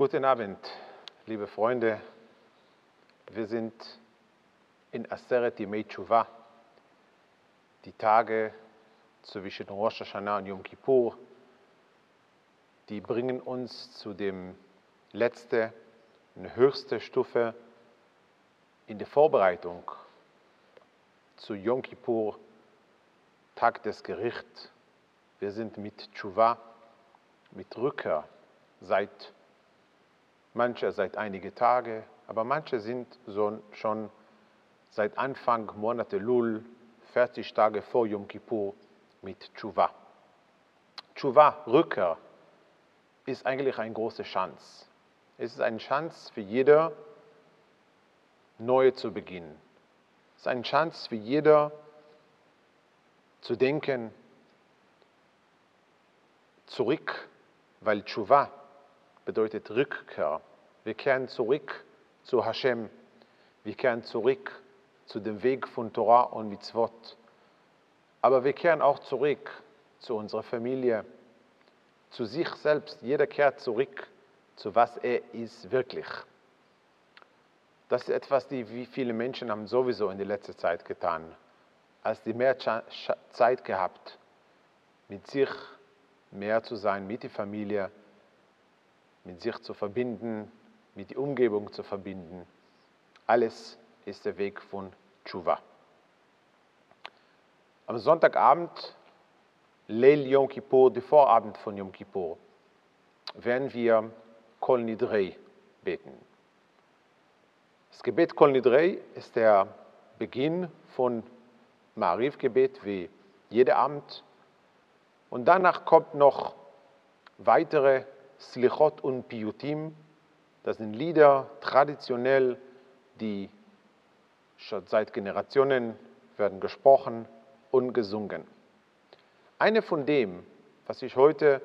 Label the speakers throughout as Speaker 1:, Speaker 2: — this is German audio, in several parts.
Speaker 1: Guten Abend, liebe Freunde. Wir sind in Aseret Yemei Tshuva, die Tage zwischen Rosh Hashanah und Yom Kippur, die bringen uns zu dem letzten und höchsten Stufe in der Vorbereitung zu Yom Kippur, Tag des Gerichts. Wir sind mit Tshuva, mit Rückkehr seit manche seit einige Tage, aber manche sind so schon seit Anfang Monate Lul, 40 Tage vor Yom Kippur mit Tshuva. Tshuva, Rückkehr, ist eigentlich eine große Chance. Es ist eine Chance für jeder, neu zu beginnen. Es ist eine Chance für jeder, zu denken, zurück, weil Tshuva bedeutet Rückkehr. Wir kehren zurück zu Hashem. Wir kehren zurück zu dem Weg von Torah und Mitzvot. Aber wir kehren auch zurück zu unserer Familie, zu sich selbst. Jeder kehrt zurück zu was er ist wirklich. Das ist etwas, die wie viele Menschen haben sowieso in der letzten Zeit getan. Als die mehr Zeit gehabt, mit sich mehr zu sein, mit der Familie, mit sich zu verbinden, mit der Umgebung zu verbinden. Alles ist der Weg von Tshuva. Am Sonntagabend, Leil Yom Kippur, der Vorabend von Yom Kippur, werden wir Kol Nidrei beten. Das Gebet Kol Nidrei ist der Beginn von Mariv-Gebet wie jeder Abend. Und danach kommt noch weitere Slichot und Piyutim. Das sind Lieder, traditionell, die schon seit Generationen werden gesprochen und gesungen. Eine von dem, was ich heute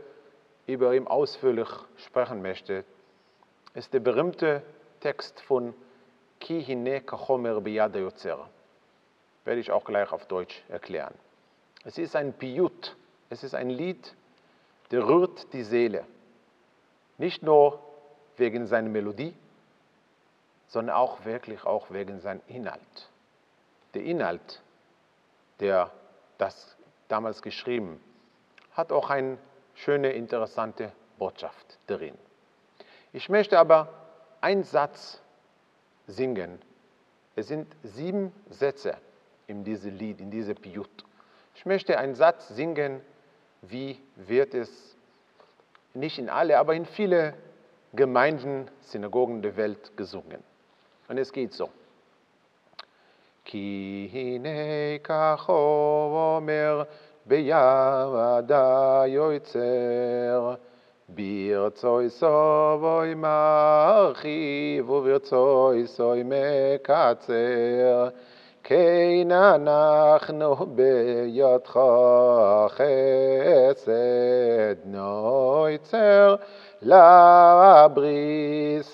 Speaker 1: über ihn ausführlich sprechen möchte, ist der berühmte Text von Ki hine kachomer biyad yotzer. Werde ich auch gleich auf Deutsch erklären. Es ist ein Piyut, es ist ein Lied, der rührt die Seele. Nicht nur wegen seiner Melodie, sondern auch wirklich auch wegen seinem Inhalt. Der Inhalt, der das damals geschrieben, hat auch eine schöne, interessante Botschaft drin. Ich möchte aber einen Satz singen. Es sind sieben Sätze in diesem Lied, in diesem Piyut. Ich möchte einen Satz singen, wie wird es nicht in alle, aber in viele Gemeinden, Synagogen der Welt gesungen. Und es geht so. כי הנה כך אומר בידה יוצר, ברצוי סובוי מרחיב וברצוי סוי מקצר. כן אנחנו בידך חסד נויצר לבריס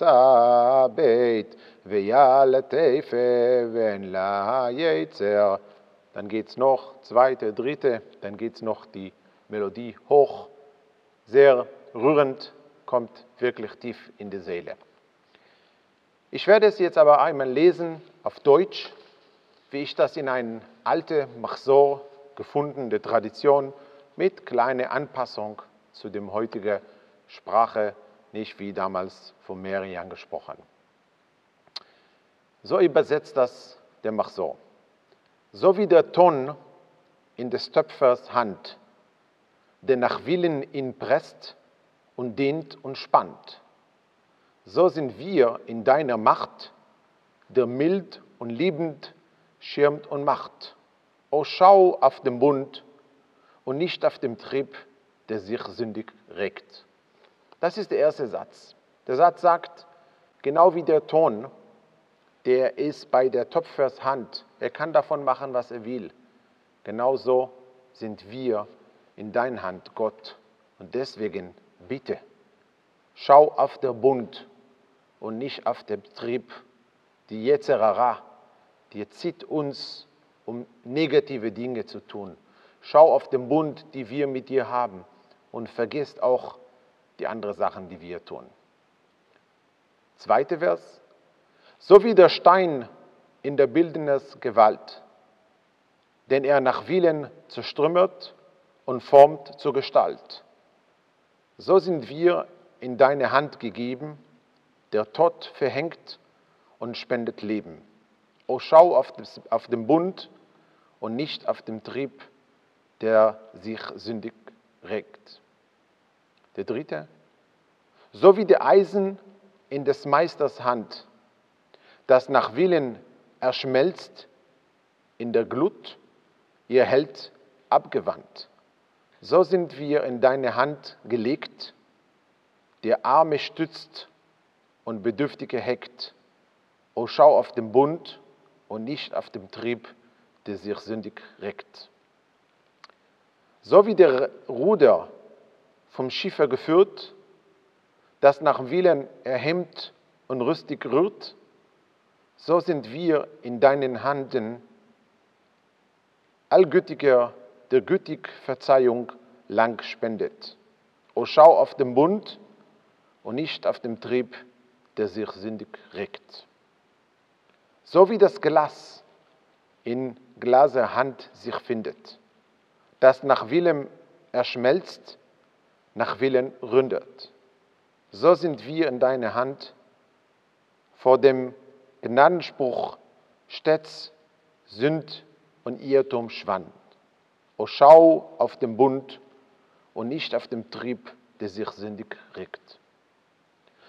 Speaker 1: הבית ויאל תיפה ואין לה יצר. Dann geht es noch, zweite, dritte, dann geht es noch die Melodie hoch, sehr rührend, kommt wirklich tief in die Seele. Ich werde es jetzt aber einmal lesen auf Deutsch, wie ich das in eine alte Machsor gefundene Tradition mit kleiner Anpassung zu dem heutigen Sprache, nicht wie damals von Merian gesprochen. So übersetzt das der Machsor. So wie der Ton in des Töpfers Hand, der nach Willen ihn presst und dehnt und spannt, so sind wir in deiner Macht, der mild und liebend schirmt und macht. O schau auf den Bund und nicht auf den Trieb, der sich sündig regt. Das ist der erste Satz. Der Satz sagt, genau wie der Ton, der ist bei der Töpfers Hand. Er kann davon machen, was er will. Genauso sind wir in deiner Hand, Gott. Und deswegen bitte, schau auf den Bund und nicht auf den Trieb, die Yetzerara, die zieht uns, um negative Dinge zu tun. Schau auf den Bund, die wir mit dir haben und vergisst auch die anderen Sachen, die wir tun. Zweiter Vers. So wie der Stein in der Bildnis Gewalt, den er nach Willen zerstrümmert und formt zur Gestalt. So sind wir in deine Hand gegeben, der Tod verhängt und spendet Leben. O schau auf, das, auf den Bund und nicht auf den Trieb, der sich sündig regt. Der dritte, so wie der Eisen in des Meisters Hand, das nach Willen erschmelzt in der Glut, ihr hält abgewandt. So sind wir in deine Hand gelegt, der Arme stützt und Bedürftige heckt. O schau auf den Bund und nicht auf den Trieb, der sich sündig reckt. So wie der Ruder vom Schiffer geführt, das nach Willen erhemmt und rüstig rührt, so sind wir in deinen Handen, allgütiger, der gütig Verzeihung lang spendet. O schau auf den Bund und nicht auf den Trieb, der sich sündig regt. So wie das Glas in Glaser Hand sich findet, das nach Willen erschmelzt, nach Willen ründet. So sind wir in deiner Hand vor dem Gnadenspruch stets Sünd und Irrtum schwand. O schau auf den Bund und nicht auf den Trieb, der sich sündig regt.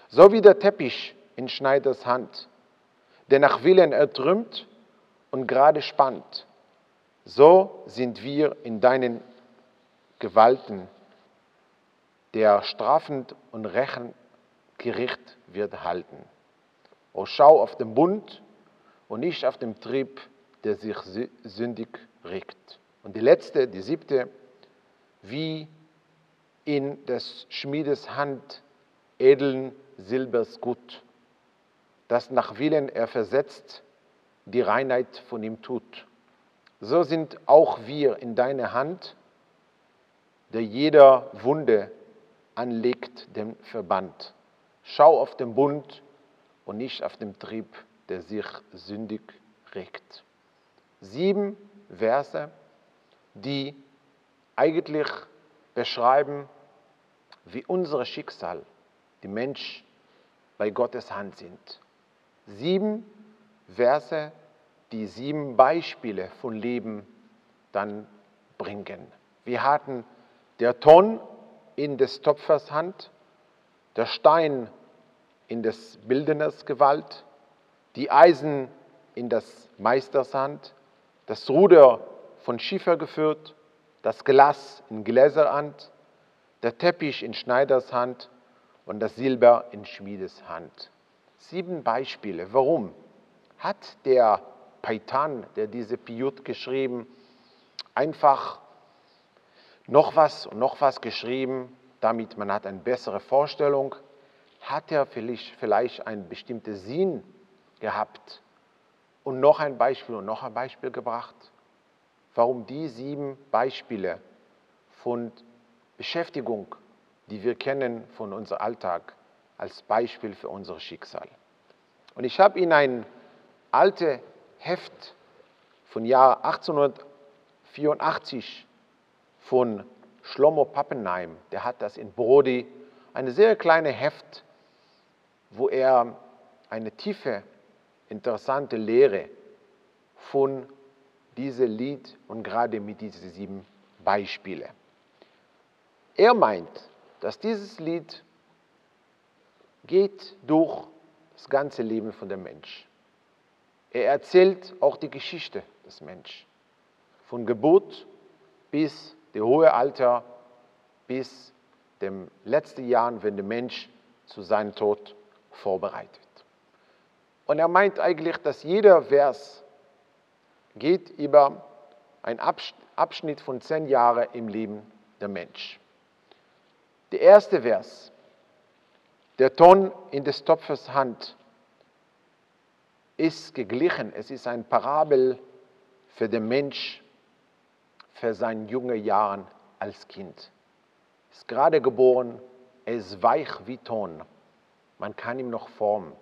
Speaker 1: So wie der Teppich in Schneiders Hand, der nach Willen ertrümmt und gerade spannt, so sind wir in deinen Gewalten, der strafend und rächend Gericht wird halten. O schau auf den Bund und nicht auf den Trieb, der sich sündig regt. Und die letzte, die siebte, wie in des Schmiedes Hand edlen Silbers gut, das nach Willen er versetzt, die Reinheit von ihm tut. So sind auch wir in deiner Hand, der jeder Wunde anlegt den Verband. Schau auf den Bund und nicht auf den Trieb, der sich sündig regt. Sieben Verse, die eigentlich beschreiben, wie unser Schicksal, die Mensch, bei Gottes Hand sind. Sieben Verse, die sieben Beispiele von Leben dann bringen. Wir hatten der Ton in des Töpfers Hand, der Stein in des Bildners Gewalt, die Eisen in des Meisters Hand, das Ruder von Schiffer geführt, das Glas in Gläserhand, der Teppich in Schneiders Hand und das Silber in Schmiedes Hand. Sieben Beispiele. Warum? Hat der Paitan, der diese Piyut geschrieben, einfach noch was und noch was geschrieben, damit man hat eine bessere Vorstellung? Hat er vielleicht, vielleicht einen bestimmten Sinn gehabt und noch ein Beispiel und noch ein Beispiel gebracht? Warum die sieben Beispiele von Beschäftigung, die wir kennen von unserem Alltag, als Beispiel für unser Schicksal. Und ich habe Ihnen ein altes Heft von Jahr 1884 von Schlomo Pappenheim, der hat das in Brody, eine sehr kleine Heft, wo er eine tiefe, interessante Lehre von diesem Lied und gerade mit diesen sieben Beispielen. Er meint, dass dieses Lied geht durch das ganze Leben von dem Mensch. Er erzählt auch die Geschichte des Menschen. Von Geburt bis dem hohe Alter, bis dem letzten Jahr, wenn der Mensch zu seinem Tod vorbereitet. Und er meint eigentlich, dass jeder Vers geht über einen Abschnitt von zehn Jahren im Leben der Mensch. Der erste Vers, der Ton in des Topfes Hand, ist geglichen. Es ist ein Parabel für den Mensch, für seine jungen Jahren als Kind. Er ist gerade geboren, er ist weich wie Ton. Man kann ihn noch formen.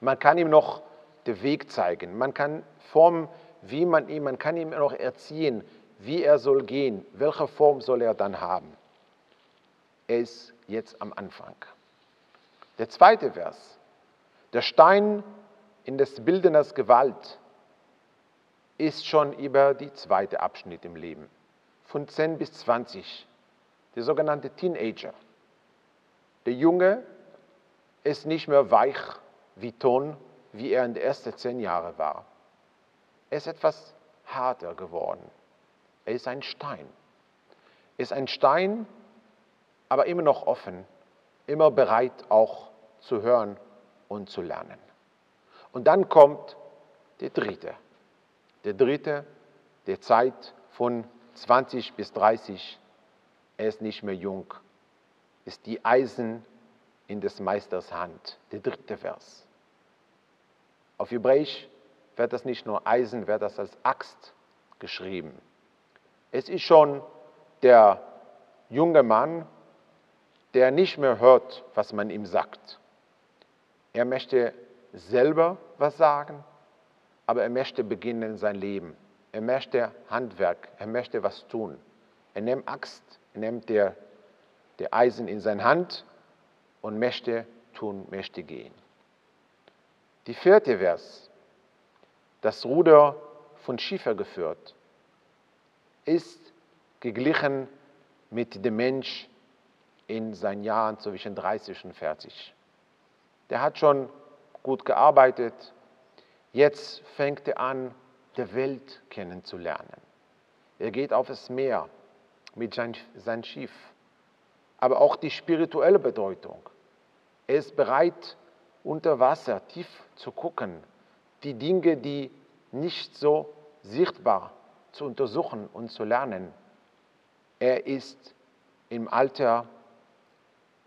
Speaker 1: Man kann ihm noch den Weg zeigen. Man kann formen, wie man ihm, man kann ihm noch erziehen, wie er soll gehen, welche Form soll er dann haben. Er ist jetzt am Anfang. Der zweite Vers. Der Stein in des Bildners Gewalt ist schon über die zweite Abschnitt im Leben. Von 10 bis 20. Der sogenannte Teenager. Der Junge ist nicht mehr weich wie Ton, wie er in den ersten zehn Jahren war. Er ist etwas harter geworden. Er ist ein Stein. Er ist ein Stein, aber immer noch offen, immer bereit auch zu hören und zu lernen. Und dann kommt der dritte. Der dritte, der Zeit von 20 bis 30, er ist nicht mehr jung, ist die Eisen in des Meisters Hand. Der dritte Vers. Auf Hebräisch wird das nicht nur Eisen, wird das als Axt geschrieben. Es ist schon der junge Mann, der nicht mehr hört, was man ihm sagt. Er möchte selber was sagen, aber er möchte beginnen sein Leben. Er möchte Handwerk, er möchte was tun. Er nimmt Axt, er nimmt der, der Eisen in seine Hand und möchte tun, möchte gehen. Die vierte Vers, das Ruder von Schiefer geführt, ist geglichen mit dem Mensch in seinen Jahren zwischen 30 und 40. Der hat schon gut gearbeitet, jetzt fängt er an, die Welt kennenzulernen. Er geht auf das Meer mit seinem Schiff, aber auch die spirituelle Bedeutung. Er ist bereit, unter Wasser tief zu gucken, die Dinge, die nicht so sichtbar zu untersuchen und zu lernen. Er ist im Alter,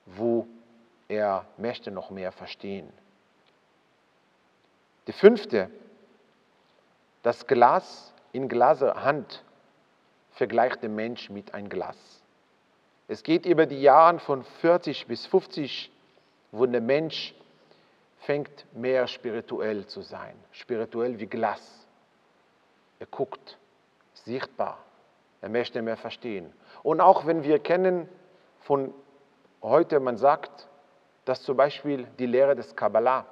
Speaker 1: wo er möchte noch mehr verstehen. Der fünfte, das Glas in Hand vergleicht der Mensch mit einem Glas. Es geht über die Jahre von 40 bis 50, wo der Mensch fängt mehr spirituell zu sein, spirituell wie Glas. Er guckt, sichtbar, er möchte mehr verstehen. Und auch wenn wir kennen von heute, man sagt, dass zum Beispiel die Lehre des Kabbalah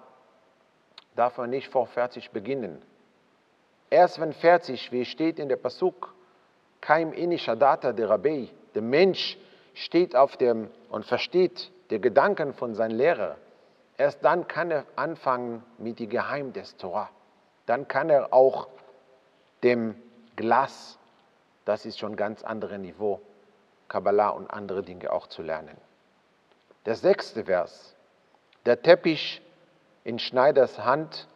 Speaker 1: darf man nicht vor 40 beginnen. Erst wenn 40, wie steht in der Pasuk, kein innischer Data der Rabbi, der Mensch steht auf dem und versteht die Gedanken von seinem Lehrer, erst dann kann er anfangen mit dem Geheim des Torah. Dann kann er auch dem Glas, das ist schon ganz anderes Niveau, Kabbalah und andere Dinge auch zu lernen. Der sechste Vers, der Teppich in Schneiders Hand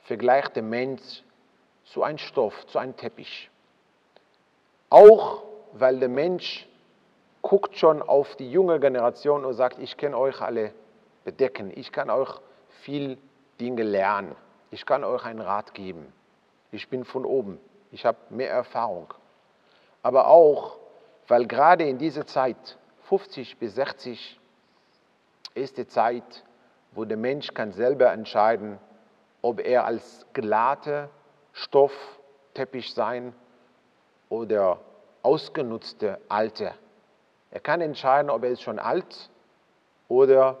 Speaker 1: vergleicht der Mensch zu einem Stoff, zu einem Teppich. Auch weil der Mensch guckt schon auf die junge Generation und sagt, ich kann euch alle bedecken, ich kann euch viel Dinge lernen, ich kann euch einen Rat geben, ich bin von oben, ich habe mehr Erfahrung. Aber auch, weil gerade in dieser Zeit, 50 bis 60, ist die Zeit, wo der Mensch kann selber entscheiden, ob er als glatte Stoffteppich sein oder ausgenutzte alte. Er kann entscheiden, ob er ist schon alt oder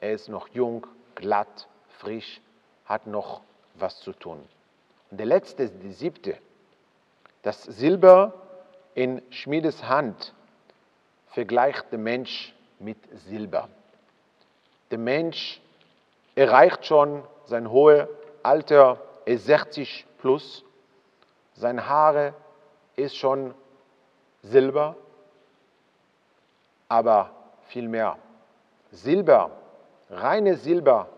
Speaker 1: er ist noch jung, glatt, frisch, hat noch was zu tun. Und der letzte, die siebte, das Silber in Schmiedes Hand vergleicht der Mensch mit Silber. Der Mensch erreicht schon sein hohes Alter, ist 60 plus, seine Haare ist schon Silber, aber viel mehr. Silber, reine Silber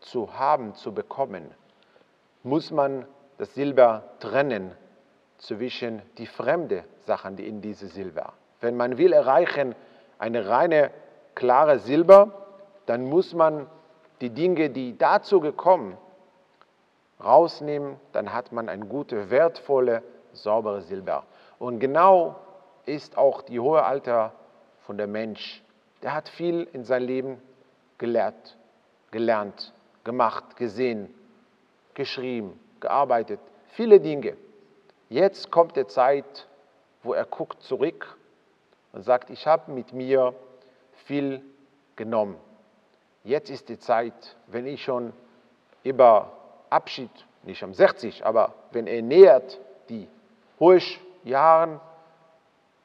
Speaker 1: zu haben, zu bekommen, muss man das Silber trennen zwischen die fremden Sachen, die in diese Silber. Wenn man will erreichen eine reine, klare Silber, dann muss man die Dinge, die dazu gekommen, rausnehmen, dann hat man ein gutes, wertvolle, saubere Silber. Und genau ist auch die hohe Alter von der Mensch. Der hat viel in seinem Leben gelehrt, gelernt, gemacht, gesehen, geschrieben, gearbeitet, viele Dinge. Jetzt kommt die Zeit, wo er guckt zurück und sagt, ich habe mit mir viel genommen. Jetzt ist die Zeit, wenn ich schon über Abschied, nicht am 60, aber wenn er nähert die hohen Jahren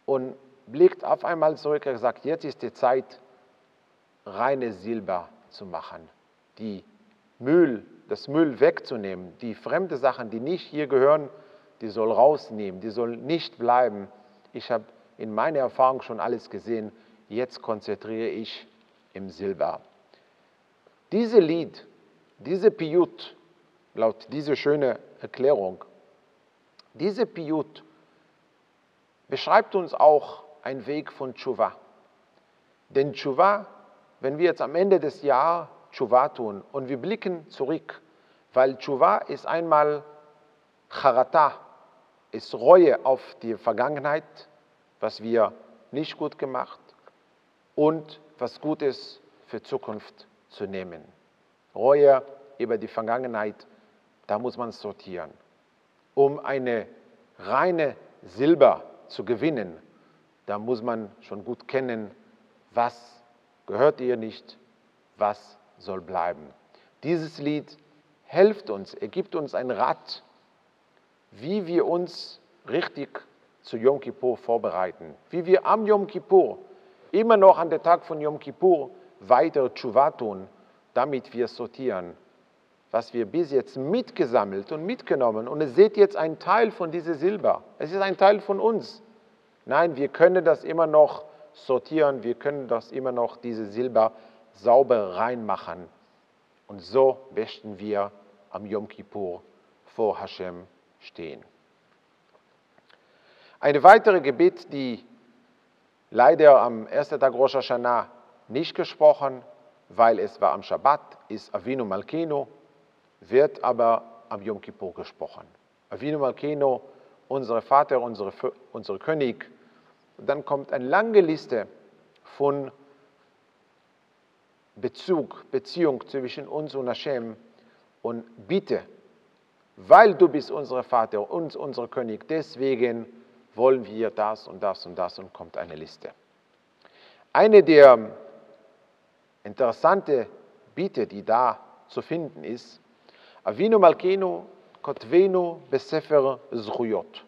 Speaker 1: und blickt auf einmal zurück, er sagt, jetzt ist die Zeit, reine Silber zu machen, die Müll, das Müll wegzunehmen, die fremde Sachen, die nicht hier gehören, die soll rausnehmen, die soll nicht bleiben. Ich habe in meiner Erfahrung schon alles gesehen, jetzt konzentriere ich im Silber. Diese Lied, diese Piyut, laut dieser schönen Erklärung, diese Piyut beschreibt uns auch einen Weg von Tshuva. Denn Tshuva, wenn wir jetzt am Ende des Jahres Tshuva tun und wir blicken zurück, weil Tshuva ist einmal Charata, ist Reue auf die Vergangenheit, was wir nicht gut gemacht und was Gutes für Zukunft zu nehmen. Reue über die Vergangenheit, da muss man sortieren. Um eine reine Silber zu gewinnen, da muss man schon gut kennen, was gehört ihr nicht, was soll bleiben. Dieses Lied hilft uns, er gibt uns ein Rat, wie wir uns richtig zu Yom Kippur vorbereiten, wie wir am Yom Kippur, immer noch an der Tag von Yom Kippur, weiter Tshuva tun, damit wir sortieren, was wir bis jetzt mitgesammelt und mitgenommen. Und ihr seht jetzt einen Teil von diesem Silber. Es ist ein Teil von uns. Nein, wir können das immer noch sortieren, wir können das immer noch, diese Silber sauber reinmachen. Und so möchten wir am Yom Kippur vor Hashem stehen. Eine weitere Gebet, die leider am ersten Tag Rosh Hashanah nicht gesprochen, weil es war am Shabbat, ist Avinu Malkeno, wird aber am Yom Kippur gesprochen. Avinu Malkeno, unser Vater, unsere, unser König. dann kommt eine lange Liste von Bezug, Beziehung zwischen uns und Hashem und bitte, weil du bist unser Vater und unser König, deswegen wollen wir das und das und das und kommt eine Liste. Eine der interessanten Bitte, die da zu finden ist, Avinu Malkenu Kotvenu Besefer Zchuyot.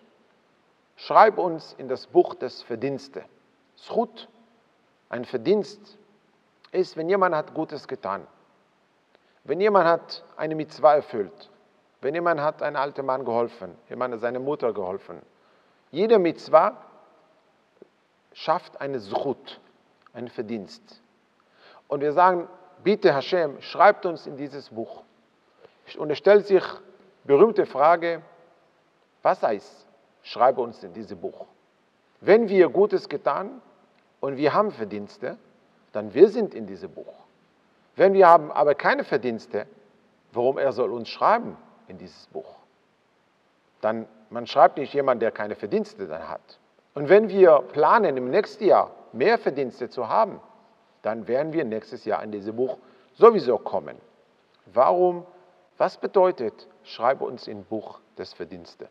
Speaker 1: Schreib uns in das Buch des Verdienstes. Zchut, ein Verdienst, ist, wenn jemand hat Gutes getan. Wenn jemand hat eine Mitzvah erfüllt. Wenn jemand hat einem alten Mann geholfen. Jemand hat seiner Mutter geholfen. Jede Mitzvah schafft eine Zchut, einen Verdienst. Und wir sagen, bitte Hashem, schreibt uns in dieses Buch. Und es stellt sich berühmte Frage, was heißt, schreibe uns in dieses Buch. Wenn wir Gutes getan und wir haben Verdienste, dann wir sind in diesem Buch. Wenn wir haben aber keine Verdienste, warum er soll uns schreiben in dieses Buch? Dann, man schreibt nicht jemand, der keine Verdienste dann hat. Und wenn wir planen, im nächsten Jahr mehr Verdienste zu haben, dann werden wir nächstes Jahr in dieses Buch sowieso kommen. Warum? Was bedeutet, schreibe uns in Buch des Verdienstes?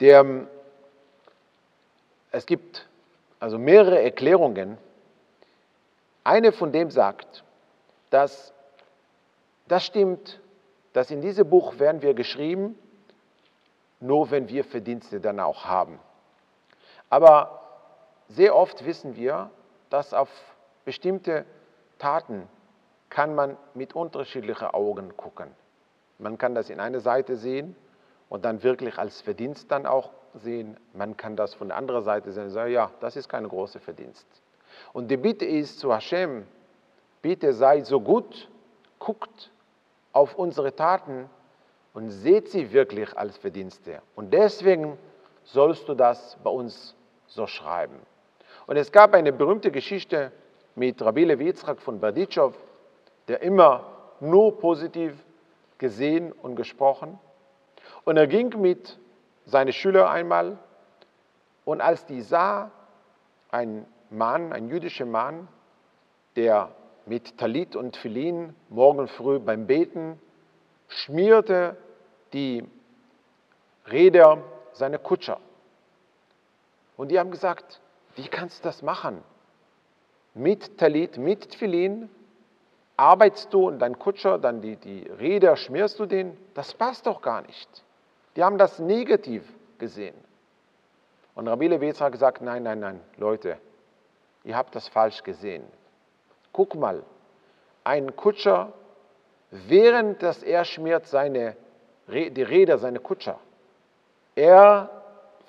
Speaker 1: Der, es gibt also mehrere Erklärungen. Eine von dem sagt, dass das stimmt, dass in diesem Buch werden wir geschrieben, nur wenn wir Verdienste dann auch haben. Aber sehr oft wissen wir, dass auf bestimmte Taten kann man mit unterschiedlichen Augen gucken. Man kann das in einer Seite sehen und dann wirklich als Verdienst dann auch sehen. Man kann das von der anderen Seite sehen und sagen, ja, das ist kein großer Verdienst. Und die Bitte ist zu Hashem, bitte sei so gut, guckt auf unsere Taten und seht sie wirklich als Verdienste. Und deswegen sollst du das bei uns so schreiben. Und es gab eine berühmte Geschichte mit Rabbi Levi von Berditschew, der immer nur positiv gesehen und gesprochen. Und er ging mit seine Schüler einmal und als die sah, ein Mann, ein jüdischer Mann, der mit Talit und Philin morgen früh beim Beten, schmierte die Räder seine Kutscher. Und die haben gesagt, wie kannst du das machen? Mit Talit, mit Tfilin arbeitest du und dein Kutscher, dann die, die Räder schmierst du den? Das passt doch gar nicht. Die haben das negativ gesehen. Und Rabbi Levitz hat gesagt, nein, nein, nein, Leute, ihr habt das falsch gesehen. Guck mal, ein Kutscher, während dass er schmiert seine, die Räder, seine Kutscher, er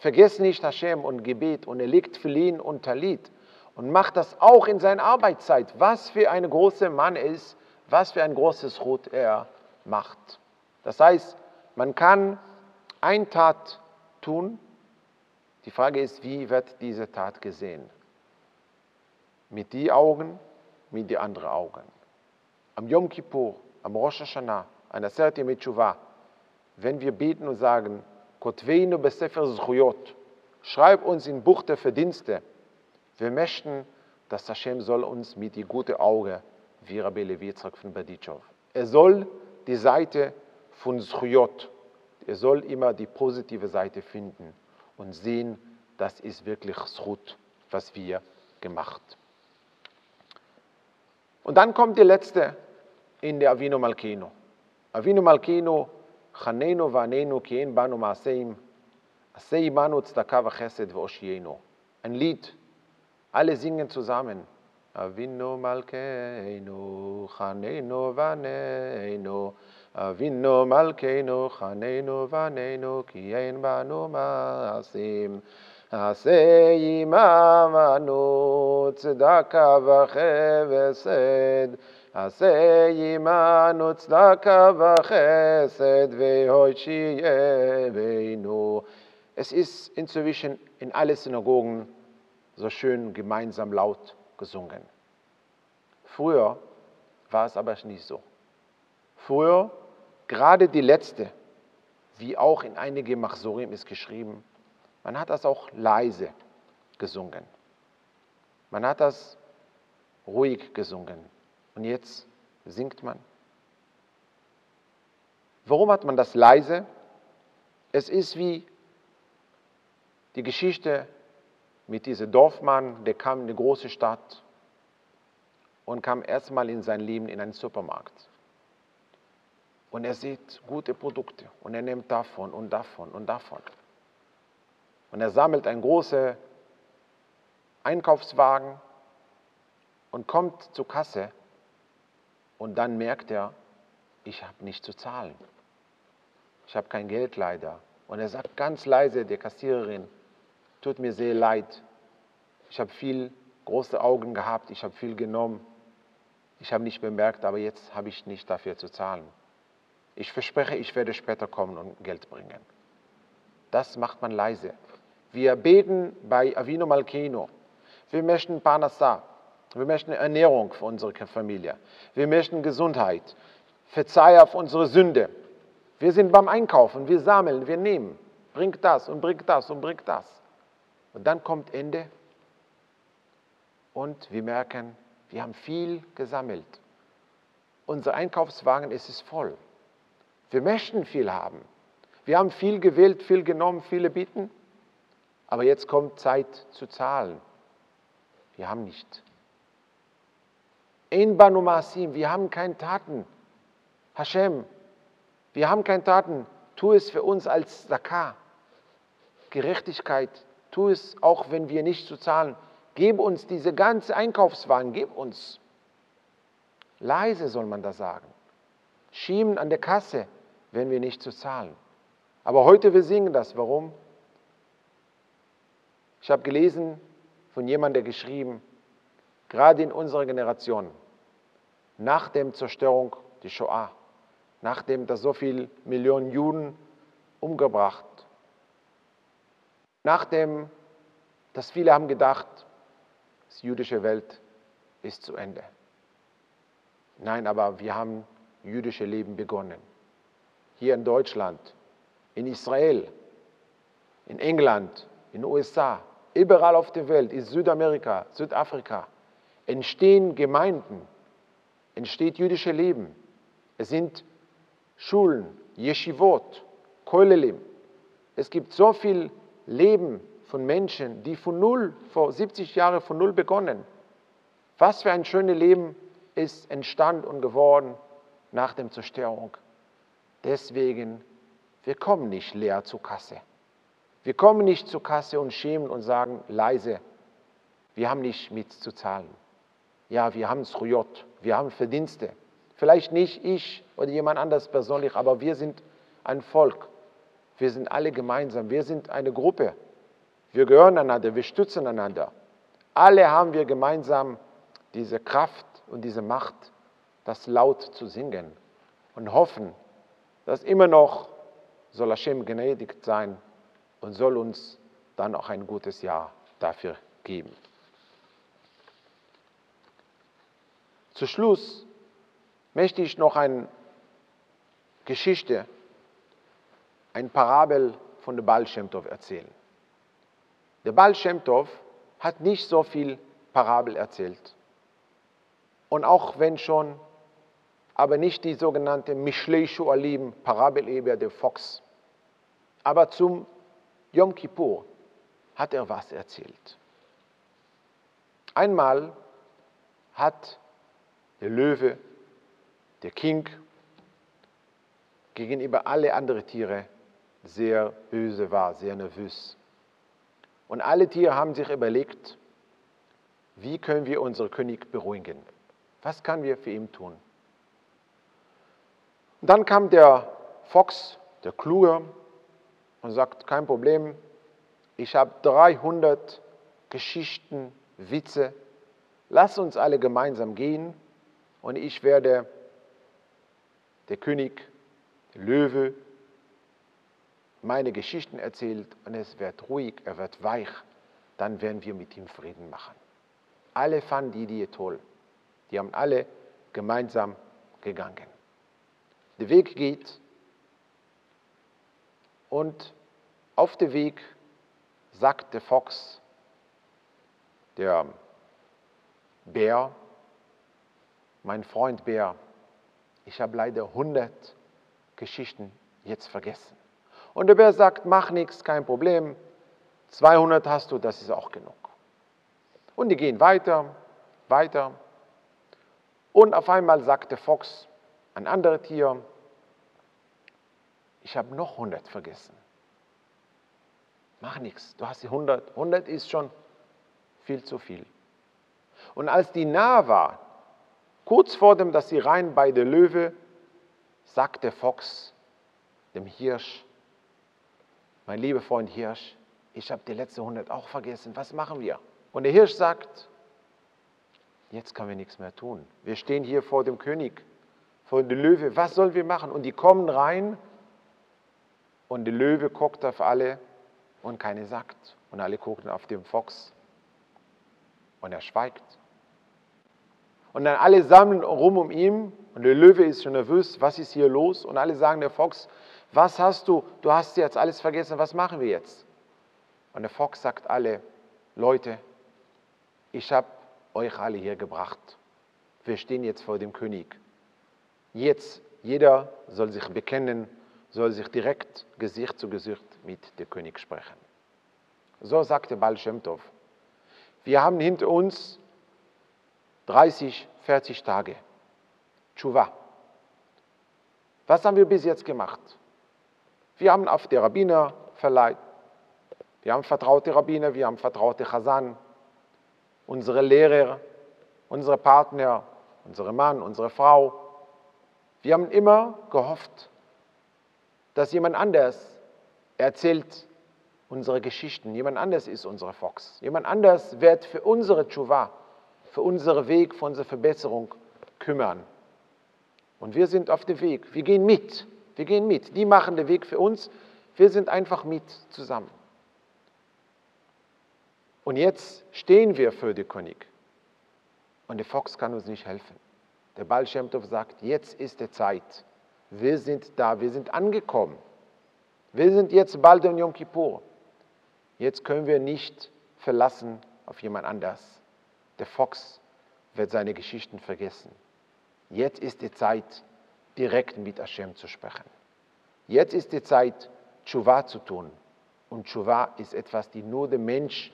Speaker 1: vergisst nicht Hashem und Gebet und er legt Philin und Talit und macht das auch in seiner Arbeitszeit. Was für ein großer Mann ist, was für ein großes Rot er macht. Das heißt, man kann eine Tat tun. Die Frage ist, wie wird diese Tat gesehen? Mit die Augen, mit die anderen Augen. Am Yom Kippur, am Rosh Hashanah, an der Serte Metshuva, wenn wir beten und sagen, Kotveinu besefer Zchuyot, schreib uns in Buch der Verdienste. Wir möchten, dass Hashem soll uns mit die gute Auge, wie Rabbi Levi von Baditschov. Er soll die Seite von Zchuyot, er soll immer die positive Seite finden und sehen, das ist wirklich Zchut, was wir gemacht. Und dann kommt die letzte in der Avino Malkino. Avino חננו ועננו כי אין בנו מעשים, עשה עמנו צדקה וחסד והושיענו. Ein Lied. Alle singen zusammen. Avinu Malkeinu, Chanenu Vaneinu, Avinu Malkeinu, Chanenu Vaneinu, כי אין בנו מעשים. עשה עמנו צדקה וחסד. עשה עמנו צדקה וחסד והושיענו. Es ist inzwischen in alle Synagogen so schön gemeinsam laut gesungen. Früher war es aber nicht so. Früher, gerade die letzte, wie auch in einigen Machsorim ist geschrieben, man hat das auch leise gesungen. Man hat das ruhig gesungen. Und jetzt singt man. Warum hat man das leise? Es ist wie die Geschichte mit diesem Dorfmann, der kam in eine große Stadt und kam erstmal in sein Leben in einen Supermarkt. Und er sieht gute Produkte und er nimmt davon und davon und davon. Und er sammelt einen großen Einkaufswagen und kommt zur Kasse und dann merkt er, ich habe nicht zu zahlen. Ich habe kein Geld leider. Und er sagt ganz leise der Kassiererin, tut mir sehr leid. Ich habe viel große Augen gehabt, ich habe viel genommen. Ich habe nicht bemerkt, aber jetzt habe ich nicht dafür zu zahlen. Ich verspreche, ich werde später kommen und Geld bringen. Das macht man leise. Wir beten bei Avino Malkeno. Wir möchten Panasa. Wir möchten Ernährung für unsere Familie. Wir möchten Gesundheit. Verzeih auf unsere Sünde. Wir sind beim Einkaufen. Wir sammeln, wir nehmen. Bringt das und bringt das und bringt das. Und dann kommt Ende. Und wir merken, wir haben viel gesammelt. Unser Einkaufswagen ist es voll. Wir möchten viel haben. Wir haben viel gewählt, viel genommen, viele bieten. Aber jetzt kommt Zeit zu zahlen. Wir haben nicht. Ein Banumasim, wir haben keine Taten. Hashem, wir haben keine Taten. Tu es für uns als Zakah. Gerechtigkeit, tu es auch, wenn wir nicht zu zahlen. Gib uns diese ganze Einkaufswagen, gib uns. Leise soll man das sagen. Schieben an der Kasse, wenn wir nicht zu zahlen. Aber heute wir singen das. Warum? Ich habe gelesen von jemandem, der geschrieben, gerade in unserer Generation, nach der Zerstörung der Shoah, nachdem da so viele Millionen Juden umgebracht, nachdem, dass viele haben gedacht, die jüdische Welt ist zu Ende. Nein, aber wir haben jüdische Leben begonnen. Hier in Deutschland, in Israel, in England, in den USA, Überall auf der Welt, in Südamerika, Südafrika, entstehen Gemeinden, entsteht jüdische Leben. Es sind Schulen, Yeshivot, Kolelim. Es gibt so viel Leben von Menschen, die von null, vor 70 Jahren von null begonnen. Was für ein schönes Leben ist entstanden und geworden nach der Zerstörung. Deswegen, wir kommen nicht leer zur Kasse. Wir kommen nicht zur Kasse und schämen und sagen leise, wir haben nicht mitzuzahlen. Ja, wir haben es Rujot, wir haben Verdienste. Vielleicht nicht ich oder jemand anders persönlich, aber wir sind ein Volk. Wir sind alle gemeinsam. Wir sind eine Gruppe. Wir gehören einander, wir stützen einander. Alle haben wir gemeinsam diese Kraft und diese Macht, das laut zu singen und hoffen, dass immer noch soll Hashem gnädig sein und soll uns dann auch ein gutes Jahr dafür geben. Zu Schluss möchte ich noch eine Geschichte, ein Parabel von der Baal Shem erzählen. Der Baal Shem hat nicht so viel Parabel erzählt. Und auch wenn schon, aber nicht die sogenannte Mishlei Shualim, Parabel über der Fox. Aber zum Yom Kippur hat er was erzählt. Einmal hat der Löwe, der King, gegenüber alle anderen Tiere sehr böse war, sehr nervös. Und alle Tiere haben sich überlegt, wie können wir unseren König beruhigen? Was können wir für ihn tun? Und dann kam der Fox, der Kluge, und sagt, kein Problem, ich habe 300 Geschichten, Witze, lass uns alle gemeinsam gehen und ich werde der König, der Löwe, meine Geschichten erzählt und es wird ruhig, er wird weich, dann werden wir mit ihm Frieden machen. Alle fanden die Idee toll. Die haben alle gemeinsam gegangen. Der Weg geht und auf dem Weg sagt der Fox, der Bär, mein Freund Bär, ich habe leider 100 Geschichten jetzt vergessen. Und der Bär sagt, mach nichts, kein Problem, 200 hast du, das ist auch genug. Und die gehen weiter, weiter. Und auf einmal sagt der Fox, ein anderes Tier, ich habe noch 100 vergessen. Mach nichts, du hast die 100. 100 ist schon viel zu viel. Und als die nah war, Kurz vor dem, dass sie rein bei der Löwe, sagt der Fox dem Hirsch, mein lieber Freund Hirsch, ich habe die letzte 100 auch vergessen, was machen wir? Und der Hirsch sagt, jetzt können wir nichts mehr tun. Wir stehen hier vor dem König, vor der Löwe, was sollen wir machen? Und die kommen rein und der Löwe guckt auf alle und keine sagt. Und alle gucken auf den Fox und er schweigt. Und dann alle sammeln rum um ihn und der Löwe ist schon nervös, was ist hier los? Und alle sagen, der Fox, was hast du? Du hast jetzt alles vergessen, was machen wir jetzt? Und der Fox sagt alle, Leute, ich habe euch alle hier gebracht. Wir stehen jetzt vor dem König. Jetzt, jeder soll sich bekennen, soll sich direkt Gesicht zu Gesicht mit dem König sprechen. So sagte Baal. Wir haben hinter uns 30, 40 Tage. Tshuva. Was haben wir bis jetzt gemacht? Wir haben auf die Rabbiner verleiht. Wir haben vertraute Rabbiner, wir haben vertraute Chazan, unsere Lehrer, unsere Partner, unsere Mann, unsere Frau. Wir haben immer gehofft, dass jemand anders erzählt unsere Geschichten. Jemand anders ist unser Fox. Jemand anders wird für unsere Tshuva für unseren Weg, für unsere Verbesserung kümmern. Und wir sind auf dem Weg. Wir gehen mit. Wir gehen mit. Die machen den Weg für uns. Wir sind einfach mit zusammen. Und jetzt stehen wir für den König. Und der Fox kann uns nicht helfen. Der Baal Shem sagt, jetzt ist die Zeit. Wir sind da, wir sind angekommen. Wir sind jetzt bald in Yom Kippur. Jetzt können wir nicht verlassen auf jemand anders. Der Fox wird seine Geschichten vergessen. Jetzt ist die Zeit, direkt mit Hashem zu sprechen. Jetzt ist die Zeit, Tshuva zu tun. Und Tshuva ist etwas, die nur der Mensch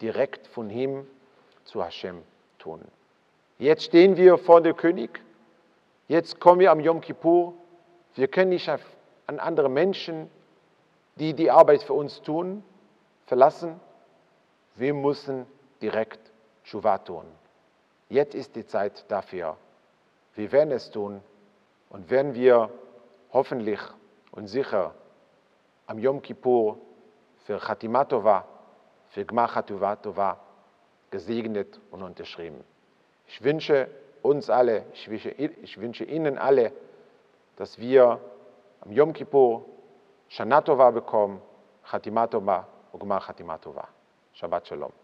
Speaker 1: direkt von ihm zu Hashem tun. Jetzt stehen wir vor dem König. Jetzt kommen wir am Yom Kippur. Wir können nicht an andere Menschen, die die Arbeit für uns tun, verlassen. Wir müssen direkt Tshuva tun. Jetzt ist die Zeit dafür. Wir werden es tun und werden wir hoffentlich und sicher am Yom Kippur für Chatimatova, für Gmach Tova gesegnet und unterschrieben. Ich wünsche uns alle, ich wünsche, ich wünsche Ihnen alle, dass wir am Yom Kippur Shana Tova bekommen, Chatimatova und Gmach Chatimatova. Shabbat Shalom.